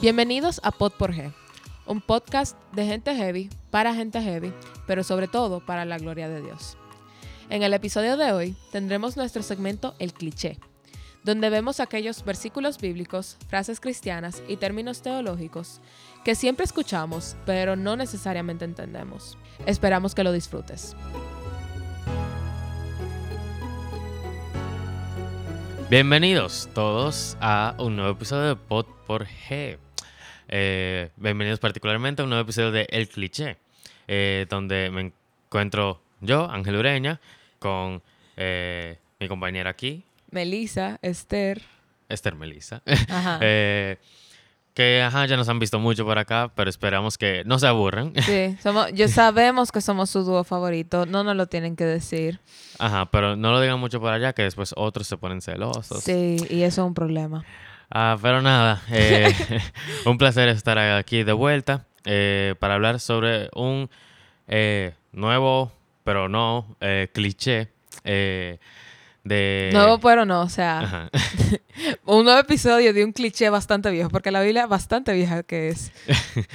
Bienvenidos a Pod por G, un podcast de gente heavy, para gente heavy, pero sobre todo para la gloria de Dios. En el episodio de hoy tendremos nuestro segmento El cliché, donde vemos aquellos versículos bíblicos, frases cristianas y términos teológicos que siempre escuchamos, pero no necesariamente entendemos. Esperamos que lo disfrutes. Bienvenidos todos a un nuevo episodio de Pod por G. Eh, bienvenidos particularmente a un nuevo episodio de El Cliché, eh, donde me encuentro yo, Ángel Ureña, con eh, mi compañera aquí, Melissa, Esther. Esther Melissa. Ajá. Que ajá, ya nos han visto mucho por acá, pero esperamos que no se aburran. Sí, somos, yo sabemos que somos su dúo favorito, no nos lo tienen que decir. Ajá, pero no lo digan mucho por allá, que después otros se ponen celosos. Sí, y eso es un problema. Ah, pero nada, eh, un placer estar aquí de vuelta eh, para hablar sobre un eh, nuevo, pero no, cliché de... Nuevo pero no, o sea, un nuevo episodio de un cliché bastante viejo, porque la Biblia es bastante vieja que es.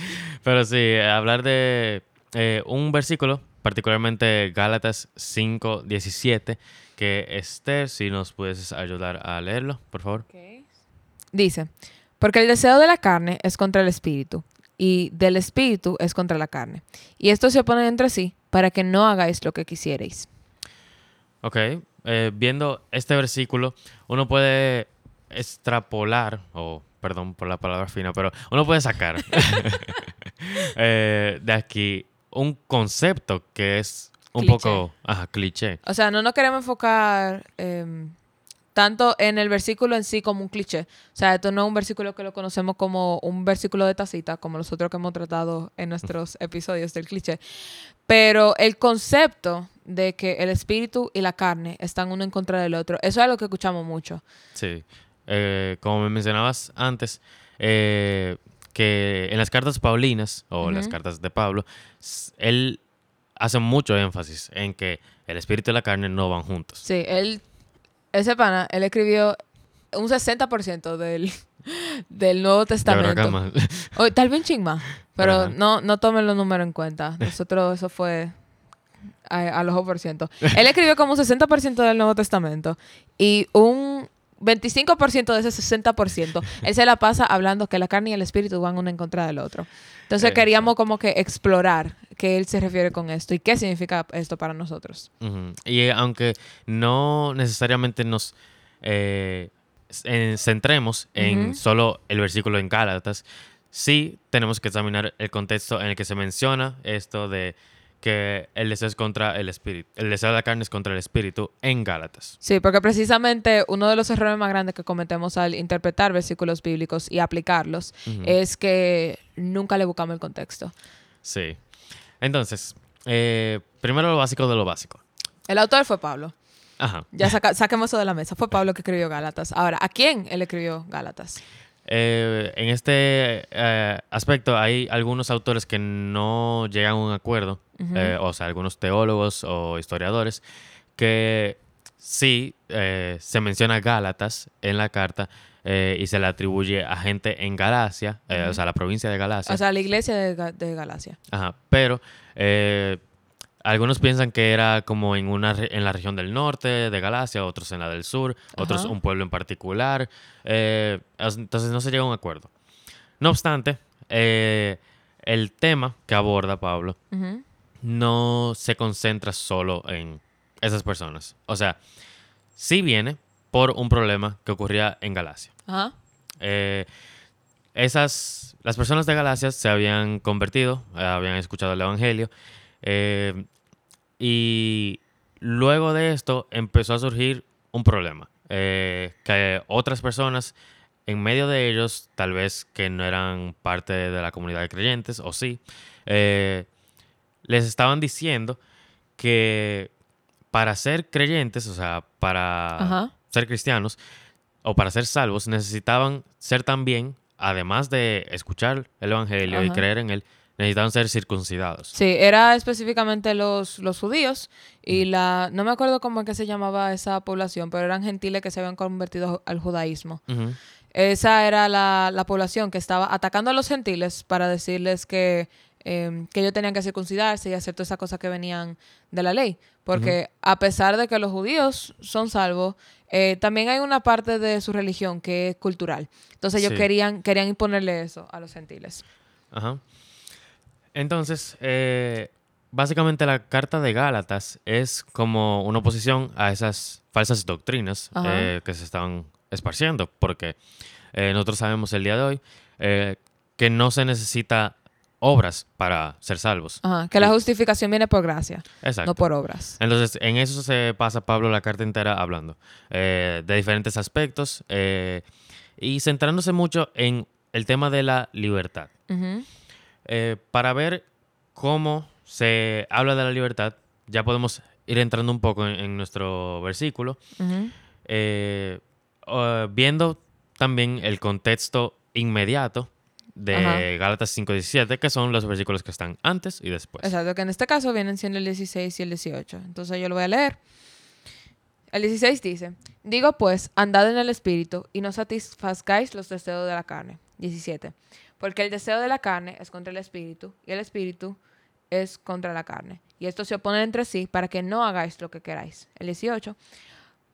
Pero sí, hablar de un versículo, particularmente Gálatas 5, 17, que Esther, si nos puedes ayudar a leerlo, por favor. Dice, porque el deseo de la carne es contra el espíritu, y del espíritu es contra la carne. Y estos se oponen entre sí para que no hagáis lo que quisierais. Ok, eh, viendo este versículo, uno puede extrapolar, o perdón por la palabra fina, pero uno puede sacar eh, de aquí un concepto que es un Cliché. poco ajá, cliché. O sea, no nos queremos enfocar em, tanto en el versículo en sí como un cliché. O sea, esto no es un versículo que lo conocemos como un versículo de tacita, como los otros que hemos tratado en nuestros episodios del cliché. Pero el concepto de que el espíritu y la carne están uno en contra del otro, eso es algo que escuchamos mucho. Sí. Eh, como me mencionabas antes, eh, que en las cartas paulinas, o las Ujú. cartas de Pablo, él hace mucho énfasis en que el espíritu y la carne no van juntos. Sí, él, ese pana, él escribió un 60% del, del Nuevo Testamento. O, tal vez un ching más, pero Ajá. no, no tomen los números en cuenta. Nosotros eso fue a, a los por ciento. Él escribió como un 60% del Nuevo Testamento y un 25% de ese 60%, él se la pasa hablando que la carne y el espíritu van uno en contra del otro. Entonces queríamos como que explorar qué él se refiere con esto y qué significa esto para nosotros. Y eh, aunque no necesariamente nos eh, en- centremos en solo el versículo en Gálatas, sí tenemos que examinar el contexto en el que se menciona esto de que el deseo es contra el espíritu, el deseo de la carne es contra el espíritu en Gálatas. Sí, porque precisamente uno de los errores más grandes que cometemos al interpretar versículos bíblicos y aplicarlos es que nunca le buscamos el contexto. Sí. Entonces, eh, primero lo básico de lo básico. El autor fue Pablo. Ajá. Ya saca- saquemos eso de la mesa. Fue Pablo que escribió Gálatas. Ahora, ¿a quién él escribió Gálatas? Eh, en este eh, aspecto hay algunos autores que no llegan a un acuerdo, Eh, o sea, algunos teólogos o historiadores, que sí eh, se menciona Gálatas en la carta eh, y se le atribuye a gente en Galacia, o sea, la provincia de Galacia. O sea, la iglesia de, Ga- de Galacia. Ajá, pero algunos piensan que era como en una en la región del norte de Galacia, otros en la del sur, otros Ajá. un pueblo en particular. eh, entonces no se llega a un acuerdo. No obstante, eh, el tema que aborda Pablo. No se concentra solo en esas personas. O sea, sí viene por un problema que ocurría en Galacia. Ajá. Eh, esas, las personas de Galacia se habían convertido, habían escuchado el Evangelio, eh, y luego de esto empezó a surgir un problema, eh, que otras personas, en medio de ellos, tal vez que no eran parte de la comunidad de creyentes, o sí, eh, les estaban diciendo que para ser creyentes, o sea, para Ajá. ser cristianos o para ser salvos necesitaban ser también, además de escuchar el Evangelio y creer en él, necesitaban ser circuncidados. Sí, era específicamente los, los judíos y la... No me acuerdo cómo es que se llamaba esa población, pero eran gentiles que se habían convertido al judaísmo. Esa era la, la población que estaba atacando a los gentiles para decirles que, eh, que ellos tenían que circuncidarse y hacer todas esas cosas que venían de la ley. Porque a pesar de que los judíos son salvos, eh, también hay una parte de su religión que es cultural. Entonces ellos Sí. querían, querían imponerle eso a los gentiles. Ajá. Entonces, eh, básicamente la carta de Gálatas es como una oposición a esas falsas doctrinas eh, que se estaban esparciendo, porque nosotros sabemos el día de hoy que no se necesita obras para ser salvos. Ajá, que la justificación viene por gracia, Exacto. no por obras. Entonces, en eso se pasa Pablo la carta entera hablando eh, de diferentes aspectos eh, y centrándose mucho en el tema de la libertad. Eh, para ver cómo se habla de la libertad, ya podemos ir entrando un poco en, en nuestro versículo, viendo también el contexto inmediato de Ajá. Gálatas 5.17, que son los versículos que están antes y después. Exacto, que en este caso vienen siendo el 16 y el 18. Entonces yo lo voy a leer. El 16 dice, digo pues, andad en el espíritu y no satisfazcáis los deseos de la carne. 17. Porque el deseo de la carne es contra el espíritu y el espíritu es contra la carne. Y estos se oponen entre sí para que no hagáis lo que queráis. El 18.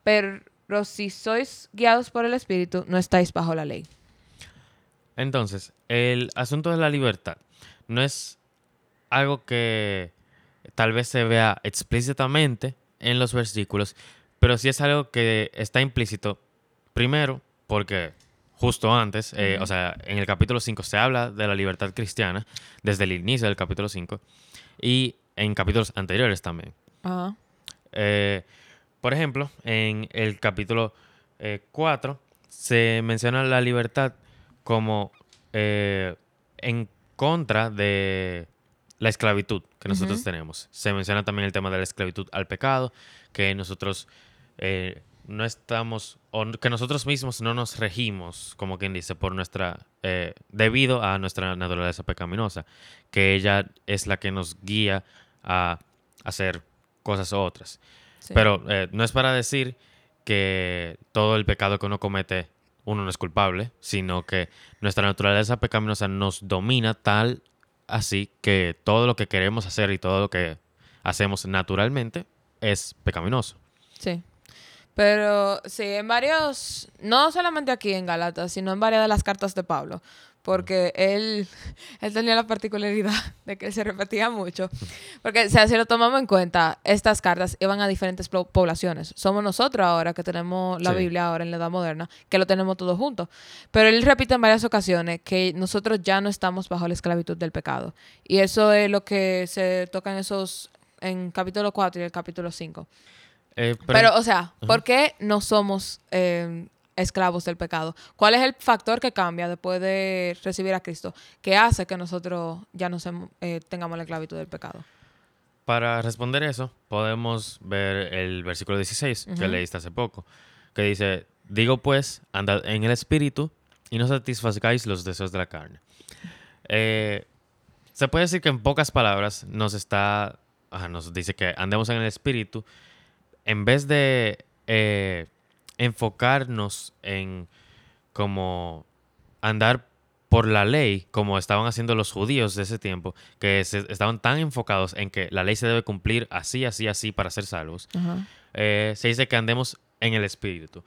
Pero si sois guiados por el espíritu, no estáis bajo la ley. Entonces, el asunto de la libertad no es algo que tal vez se vea explícitamente en los versículos, pero sí es algo que está implícito, primero, porque justo antes, eh, o sea, en el capítulo 5 se habla de la libertad cristiana, desde el inicio del capítulo 5, y en capítulos anteriores también. Eh, por ejemplo, en el capítulo 4 se menciona la libertad como eh, en contra de la esclavitud que nosotros tenemos. Se menciona también el tema de la esclavitud al pecado, que nosotros eh, no estamos, o que nosotros mismos no nos regimos, como quien dice, por nuestra, eh, debido a nuestra naturaleza pecaminosa, que ella es la que nos guía a hacer cosas u otras. Sí. Pero eh, no es para decir que todo el pecado que uno comete uno no es culpable, sino que nuestra naturaleza pecaminosa nos domina tal así que todo lo que queremos hacer y todo lo que hacemos naturalmente es pecaminoso. Sí. Pero sí, en varios, no solamente aquí en Galatas, sino en varias de las cartas de Pablo, porque él, él tenía la particularidad de que se repetía mucho. Porque o sea, si lo tomamos en cuenta, estas cartas iban a diferentes poblaciones. Somos nosotros ahora que tenemos la Sí. Biblia ahora en la Edad Moderna, que lo tenemos todo junto. Pero él repite en varias ocasiones que nosotros ya no estamos bajo la esclavitud del pecado. Y eso es lo que se toca en esos, en capítulo 4 y el capítulo 5. Eh, Pero, o sea, ¿por qué no somos eh, esclavos del pecado? ¿Cuál es el factor que cambia después de recibir a Cristo que hace que nosotros ya no eh, tengamos la esclavitud del pecado? Para responder eso, podemos ver el versículo 16 que leíste hace poco, que dice, digo pues, andad en el espíritu y no satisfazgáis los deseos de la carne. Eh, se puede decir que en pocas palabras nos está, nos dice que andemos en el espíritu en vez de eh, enfocarnos en como andar por la ley, como estaban haciendo los judíos de ese tiempo, que se- estaban tan enfocados en que la ley se debe cumplir así, así, así para ser salvos, eh, se dice que andemos en el espíritu.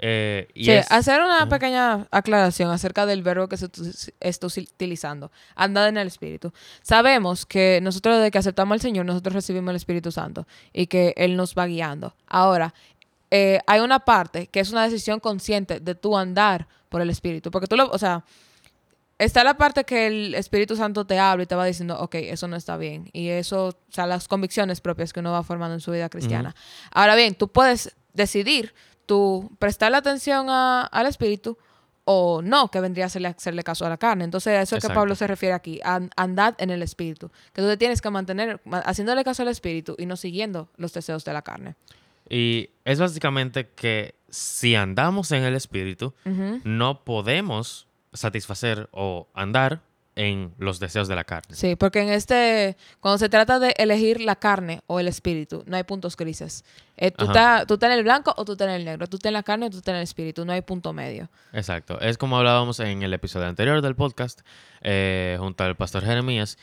Eh, y Sí, es- hacer una pequeña aclaración acerca del verbo que se está utilizando. Andad en el Espíritu. Sabemos que nosotros desde que aceptamos al Señor, nosotros recibimos el Espíritu Santo y que Él nos va guiando. Ahora, eh, hay una parte que es una decisión consciente de tu andar por el Espíritu. Porque tú lo, o sea, está la parte que el Espíritu Santo te habla y te va diciendo, ok, eso no está bien. Y eso, o sea, las convicciones propias que uno va formando en su vida cristiana. Ahora bien, tú puedes decidir, tú prestarle atención a- al Espíritu o no, que vendría a hacerle, hacerle caso a la carne. Entonces, a eso es que. Pablo se refiere aquí, a- andad en el Espíritu. Que tú te tienes que mantener ma- haciéndole caso al Espíritu y no siguiendo los deseos de la carne. Y es básicamente que si andamos en el espíritu, no podemos satisfacer o andar en los deseos de la carne. Sí, porque en este, cuando se trata de elegir la carne o el espíritu, no hay puntos grises. Eh, tú, estás, tú estás en el blanco o tú estás en el negro. Tú estás en la carne o tú estás en el espíritu. No hay punto medio. Exacto. Es como hablábamos en el episodio anterior del podcast, eh, junto al pastor Jeremías,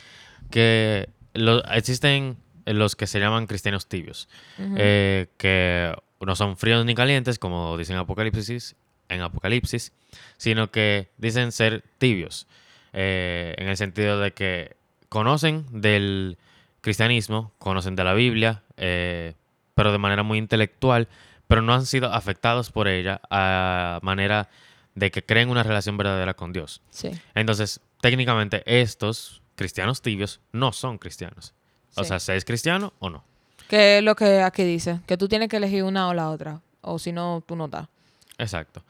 que lo- existen los que se llaman cristianos tibios, eh, que no son fríos ni calientes, como dicen Apocalipsis, en Apocalipsis, sino que dicen ser tibios, eh, en el sentido de que conocen del cristianismo, conocen de la Biblia, eh, pero de manera muy intelectual, pero no han sido afectados por ella a manera de que creen una relación verdadera con Dios. sí. Entonces, técnicamente, estos cristianos tibios no son cristianos. O sea, ¿se es cristiano o no? Que es lo que aquí dice, que tú tienes que elegir una o la otra, o si no, tú no estás. Exacto.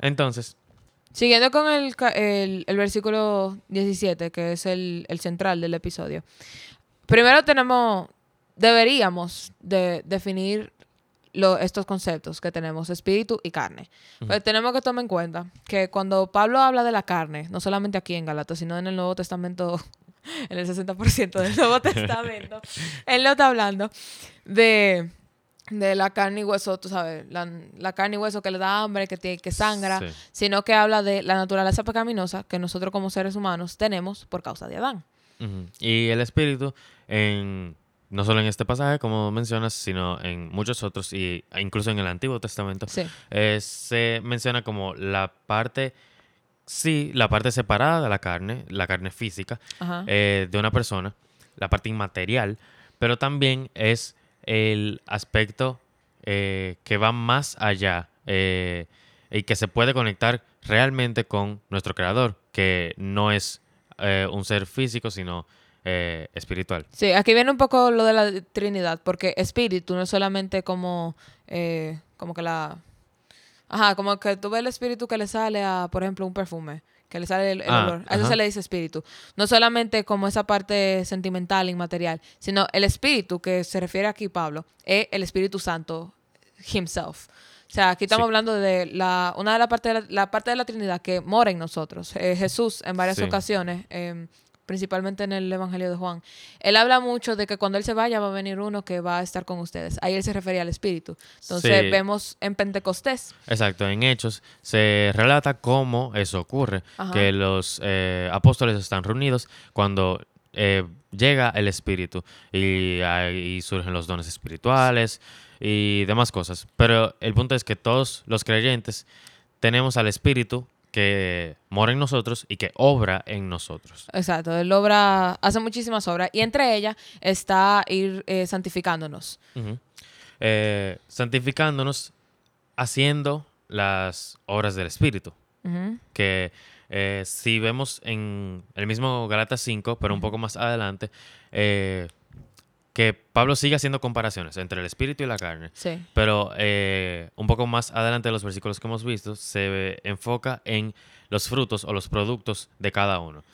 Entonces, Siguiendo con el, el, el versículo 17, que es el, el central del episodio. Primero tenemos, deberíamos de definir lo- estos conceptos que tenemos, espíritu y carne. Pues tenemos que tomar en cuenta que cuando Pablo habla de la carne, no solamente aquí en Galatas, sino en el Nuevo Testamento, en el 60% del Nuevo Testamento, él no está hablando de, de la carne y hueso, tú sabes, la, la carne y hueso que le da hambre, que, tiene, que sangra, Sí. sino que habla de la naturaleza pecaminosa que nosotros como seres humanos tenemos por causa de Adán. Y el espíritu, en, no solo en este pasaje, como mencionas, sino en muchos otros, y e incluso en el Antiguo Testamento, Sí. eh, se menciona como la parte, sí, la parte separada de la carne, la carne física, eh, de una persona, la parte inmaterial, pero también es el aspecto eh, que va más allá eh, y que se puede conectar realmente con nuestro creador, que no es un ser físico, sino eh, espiritual. Sí, aquí viene un poco lo de la Trinidad, porque espíritu no es solamente como, eh, como que la... Ajá, como que tú ves el espíritu que le sale a, por ejemplo, un perfume, que le sale el, el Ah, olor. A eso ajá. se le dice espíritu. No solamente como esa parte sentimental, inmaterial, sino el espíritu que se refiere aquí Pablo, es el Espíritu Santo himself. O sea, aquí estamos Sí. hablando de la, una de las partes de la, la parte de la Trinidad que mora en nosotros. Eh, Jesús, en varias Sí. ocasiones, em, principalmente en el Evangelio de Juan, él habla mucho de que cuando él se vaya va a venir uno que va a estar con ustedes. Ahí él se refería al Espíritu. Entonces Sí. vemos en Pentecostés. Exacto, en Hechos se relata cómo eso ocurre, Ajá. que los eh, apóstoles están reunidos cuando eh, llega el Espíritu y ahí surgen los dones espirituales y demás cosas. Pero el punto es que todos los creyentes tenemos al Espíritu que mora en nosotros y que obra en nosotros. Exacto, él obra, hace muchísimas obras y entre ellas está ir eh, santificándonos. Eh, santificándonos haciendo las obras del Espíritu. Que eh, si vemos en el mismo Galatas 5, pero un poco más adelante, eh, que Pablo sigue haciendo comparaciones entre el espíritu y la carne, Sí. pero eh, un poco más adelante de los versículos que hemos visto, se enfoca en los frutos o los productos de cada uno.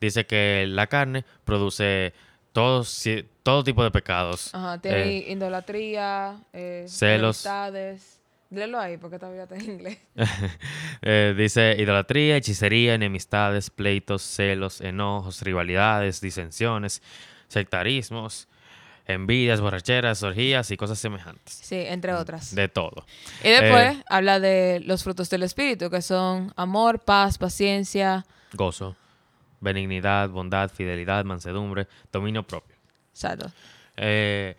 Dice que la carne produce todos, si- todo tipo de pecados. Ajá, tiene Eh, idolatría, eh, celos. enemistades. Léelo ahí porque todavía está en inglés. Eh, dice idolatría, hechicería, enemistades, pleitos, celos, enojos, rivalidades, disensiones, sectarismos, envidias, borracheras, orgías y cosas semejantes. Sí, entre otras. De todo. y después eh, habla de los frutos del Espíritu, que son amor, paz, paciencia. Gozo, benignidad, bondad, fidelidad, mansedumbre, dominio propio. Exacto. Eh,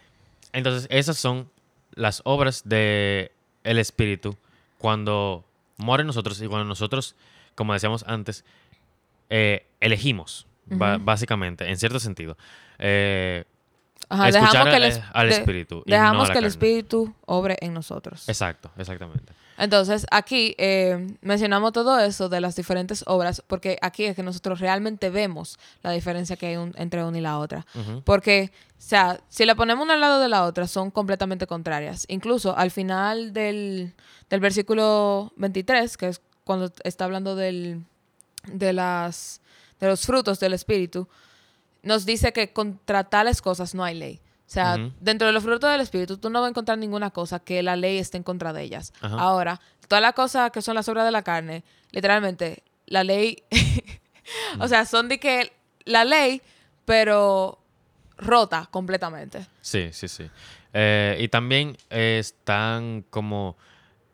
entonces, esas son las obras de el Espíritu cuando en nosotros y cuando nosotros, como decíamos antes, eh, elegimos, básicamente, en cierto sentido. Eh, Ajá, Escuchar dejamos que el, es- al Espíritu Dejamos no que el. Espíritu obre en nosotros. exacto, exactamente. Entonces, aquí eh, mencionamos todo eso de las diferentes obras, porque aquí es que nosotros realmente vemos la diferencia que hay un- entre una y la otra. Porque, o sea, si la ponemos una al lado de la otra, son completamente contrarias. Incluso al final del, del versículo 23, que es cuando está hablando del, de, las, de los frutos del Espíritu, nos dice que contra tales cosas no hay ley. O sea, dentro de los frutos del Espíritu, tú no vas a encontrar ninguna cosa que la ley esté en contra de ellas. Ahora, todas las cosas que son las obras de la carne, literalmente, la ley o sea, son de que la ley, pero rota completamente. Sí, sí, sí. Eh, y también eh, están como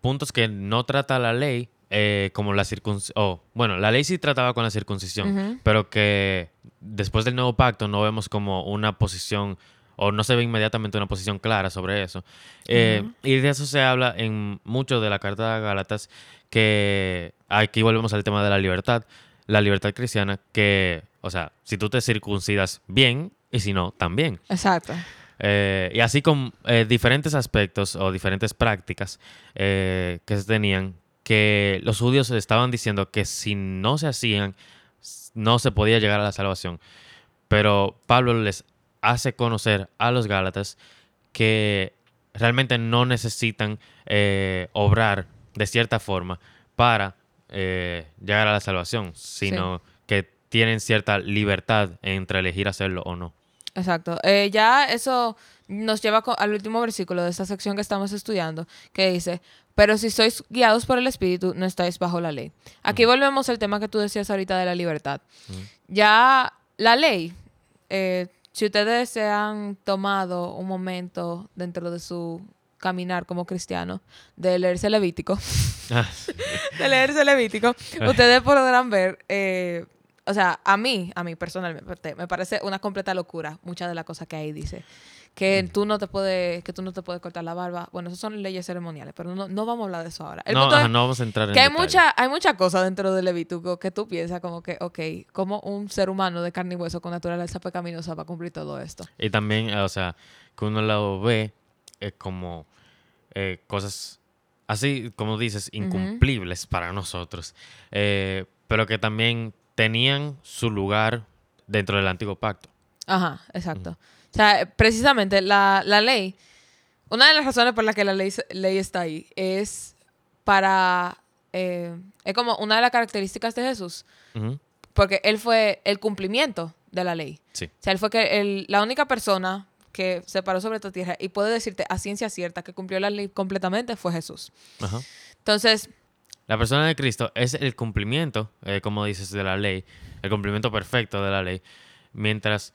puntos que no trata la ley, eh, como la circuncisión. Oh, bueno, la ley sí trataba con la circuncisión, pero que después del nuevo pacto no vemos como una posición, o no se ve inmediatamente una posición clara sobre eso. Eh. Y de eso se habla en mucho de la Carta de Gálatas, que aquí volvemos al tema de la libertad, la libertad cristiana, que, o sea, si tú te circuncidas bien, y si no, también. Exacto. Eh, y así con diferentes aspectos o diferentes prácticas que se tenían, que los judíos estaban diciendo que si no se hacían, no se podía llegar a la salvación. Pero Pablo les hace conocer a los Gálatas que realmente no necesitan eh, obrar de cierta forma para eh, llegar a la salvación, sino que tienen cierta libertad entre elegir hacerlo o no. Exacto. Eh, ya eso nos lleva al último versículo de esta sección que estamos estudiando, que dice, pero si sois guiados por el Espíritu, no estáis bajo la ley. Aquí volvemos al tema que tú decías ahorita de la libertad. Ya la ley, eh, si ustedes se han tomado un momento dentro de su caminar como cristiano de leerse Levítico, Ah, de leerse Levítico, ustedes podrán ver, eh, o sea, a mí, a mí personalmente, me parece una completa locura muchas de las cosas que ahí dice. Que tú no te puedes, que tú no te puedes cortar la barba. Bueno, esas son leyes ceremoniales, pero no, no vamos a hablar de eso ahora. El no, punto ajá, es no vamos a entrar en que hay detalle. mucha, hay muchas cosas dentro del Levítico que tú piensas como que, ok, como un ser humano de carne y hueso con naturaleza pecaminosa va a cumplir todo esto. Y también, o sea, que uno lo ve eh, como eh, cosas así, como dices, incumplibles para nosotros, eh, pero que también tenían su lugar dentro del antiguo pacto. Ajá, exacto. O sea, precisamente la, la ley, una de las razones por las que la ley, ley está ahí es para, eh, es como una de las características de Jesús, porque él fue el cumplimiento de la ley. Sí. O sea, él fue que el- la única persona que se paró sobre esta tierra y puede decirte a ciencia cierta que cumplió la ley completamente fue Jesús. ajá. Entonces, La persona de Cristo es el cumplimiento, eh, como dices, de la ley, el cumplimiento perfecto de la ley, mientras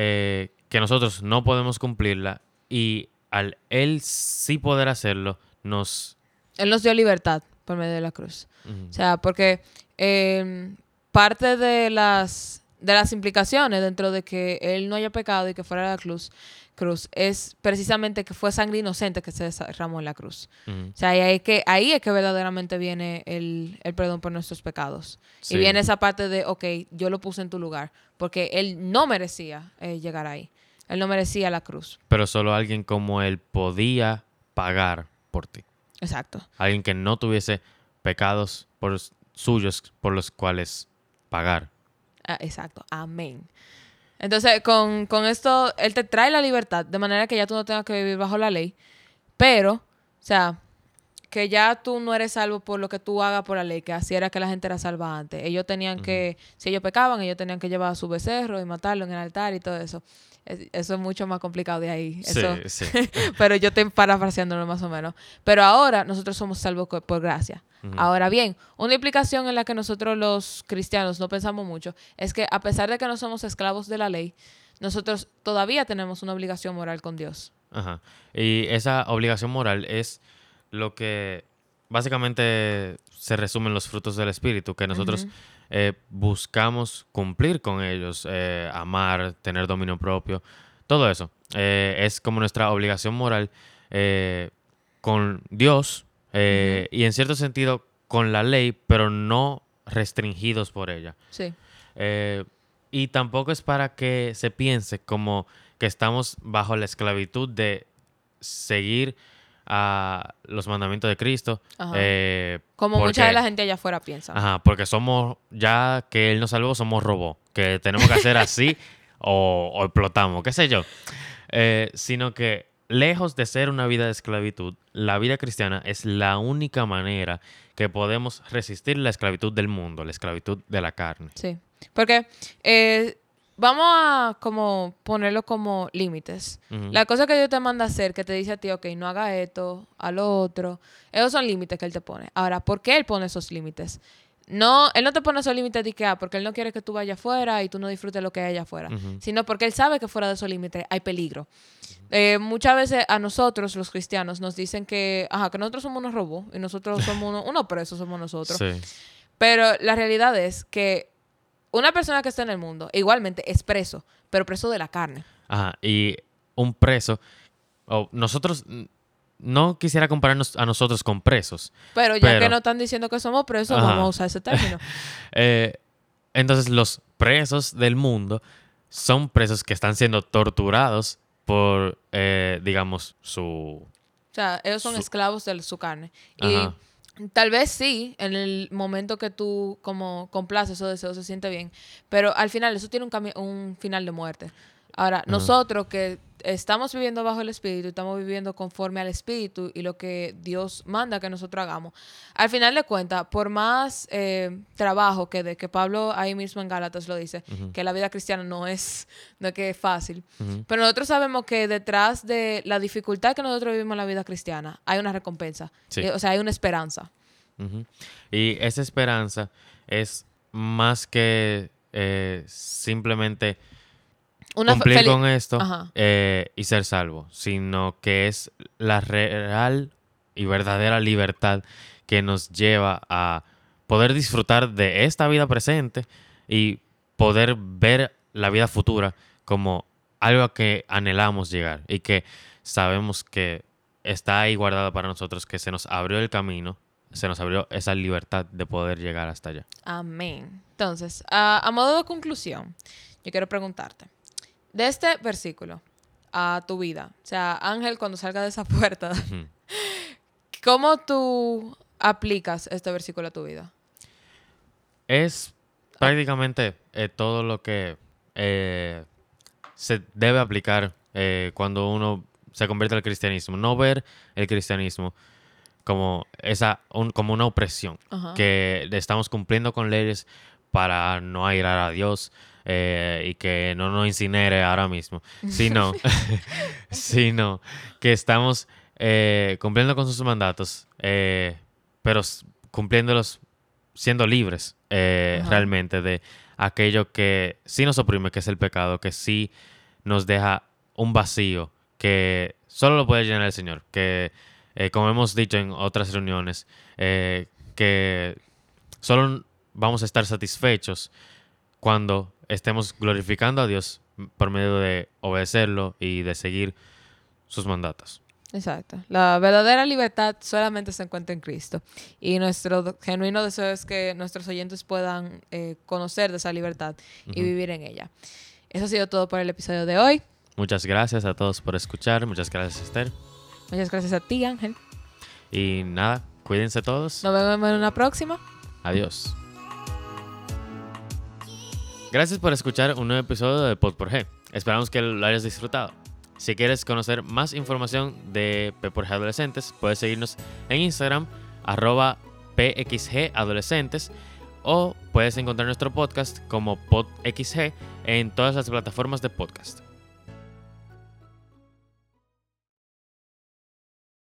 eh, que nosotros no podemos cumplirla y al Él sí poder hacerlo, nos... él nos dio libertad por medio de la cruz. O sea, porque eh, parte de las, de las implicaciones dentro de que él no haya pecado y que fuera la cruz, cruz es precisamente que fue sangre inocente que se derramó en la cruz. O sea, ahí, es que, ahí es que verdaderamente viene el, el perdón por nuestros pecados. Sí. Y viene esa parte de, ok, yo lo puse en tu lugar, porque él no merecía eh, llegar ahí. Él no merecía la cruz. Pero solo alguien como Él podía pagar por ti. Exacto. Alguien que no tuviese pecados por suyos por los cuales pagar. Ah, exacto, amén. Entonces, con, con esto, Él te trae la libertad, de manera que ya tú no tengas que vivir bajo la ley, pero, o sea, que ya tú no eres salvo por lo que tú hagas por la ley, que así era que la gente era salva antes. Ellos tenían que, si ellos pecaban, ellos tenían que llevar a su becerro y matarlo en el altar y todo eso. Es- Eso es mucho más complicado de ahí. Eso, Sí, sí. pero yo estoy parafraseándolo más o menos. Pero ahora nosotros somos salvos por gracia. Ahora bien, una implicación en la que nosotros los cristianos no pensamos mucho es que a pesar de que no somos esclavos de la ley, nosotros todavía tenemos una obligación moral con Dios. Ajá. Y esa obligación moral es lo que básicamente se resumen los frutos del Espíritu, que nosotros eh, buscamos cumplir con ellos, eh, amar, tener dominio propio, todo eso. Eh, es como nuestra obligación moral con Dios y en cierto sentido con la ley, pero no restringidos por ella. Sí, y tampoco es para que se piense como que estamos bajo la esclavitud de seguir a los mandamientos de Cristo. Ajá. eh, como porque- mucha de la gente allá afuera piensa. Ajá, porque somos, ya que Él nos salvó, somos robots, que tenemos que hacer así o, o explotamos, qué sé yo. Eh, sino que lejos de ser una vida de esclavitud, la vida cristiana es la única manera que podemos resistir la esclavitud del mundo, la esclavitud de la carne. Sí, porque eh, vamos a como ponerlo como límites. La cosa que Dios te manda a hacer, que te dice a ti, ok, no haga esto, a lo otro, esos son límites que Él te pone. Ahora, ¿por qué Él pone esos límites? no, él no te pone esos límites de que, ah, porque él no quiere que tú vayas afuera y tú no disfrutes lo que hay allá afuera, sino porque él sabe que fuera de esos límites hay peligro. Eh, muchas veces a nosotros, los cristianos, nos dicen que, ajá, que nosotros somos unos robos y nosotros somos unos, unos presos, somos nosotros. Sí. Pero la realidad es que una persona que está en el mundo, igualmente, es preso, pero preso de la carne. Ajá, y un preso, o nosotros, no quisiera compararnos a nosotros con presos. Pero ya Pero- que nos están diciendo que somos presos, Ajá. vamos a usar ese término. Eh, entonces los presos del mundo son presos que están siendo torturados por, eh, digamos, su... O sea, ellos son Su- esclavos de su carne. Y Ajá. Tal vez sí, en el momento que tú como complaces esos deseos se siente bien, pero al final eso tiene un, un final de muerte. Ahora, nosotros que estamos viviendo bajo el Espíritu, estamos viviendo conforme al Espíritu y lo que Dios manda que nosotros hagamos, al final de cuentas, por más eh, trabajo que de que Pablo ahí mismo en Gálatas lo dice, que la vida cristiana no es, no es que es fácil, pero nosotros sabemos que detrás de la dificultad que nosotros vivimos en la vida cristiana hay una recompensa. Sí. Eh, O sea, hay una esperanza. Ujú. Y esa esperanza es más que eh, simplemente Una cumplir con esto eh, y ser salvo, sino que es la real y verdadera libertad que nos lleva a poder disfrutar de esta vida presente y poder ver la vida futura como algo a que anhelamos llegar y que sabemos que está ahí guardada para nosotros, que se nos abrió el camino, se nos abrió esa libertad de poder llegar hasta allá. Amén. Entonces, a, a modo de conclusión, yo quiero preguntarte, de este versículo a tu vida, o sea, Ángel, cuando salga de esa puerta. ¿cómo tú aplicas este versículo a tu vida? Es prácticamente eh, todo lo que eh, se debe aplicar eh, cuando uno se convierte al cristianismo. No ver el cristianismo como, esa, un- como una opresión, Ajá. que estamos cumpliendo con leyes para no airar a Dios eh, y que no nos incinere ahora mismo, sino, sino que estamos eh, cumpliendo con sus mandatos, eh, pero cumpliéndolos siendo libres realmente de aquello que sí nos oprime, que es el pecado, que sí nos deja un vacío que solo lo puede llenar el Señor, que como hemos dicho en otras reuniones, que solo vamos a estar satisfechos cuando estemos glorificando a Dios por medio de obedecerlo y de seguir sus mandatos. Exacto. La verdadera libertad solamente se encuentra en Cristo. Y nuestro genuino deseo es que nuestros oyentes puedan eh, conocer de esa libertad y vivir en ella. Eso ha sido todo por el episodio de hoy. Muchas gracias a todos por escuchar, muchas gracias Esther. Muchas gracias a ti, Ángel. Y nada, cuídense todos. Nos vemos en una próxima. Adiós. Gracias por escuchar un nuevo episodio de Pod por. Esperamos que lo hayas disfrutado. Si quieres conocer más información de P por G Adolescentes, puedes seguirnos en Instagram, arroba PXG Adolescentes, o puedes encontrar nuestro podcast como PodXG en todas las plataformas de podcast.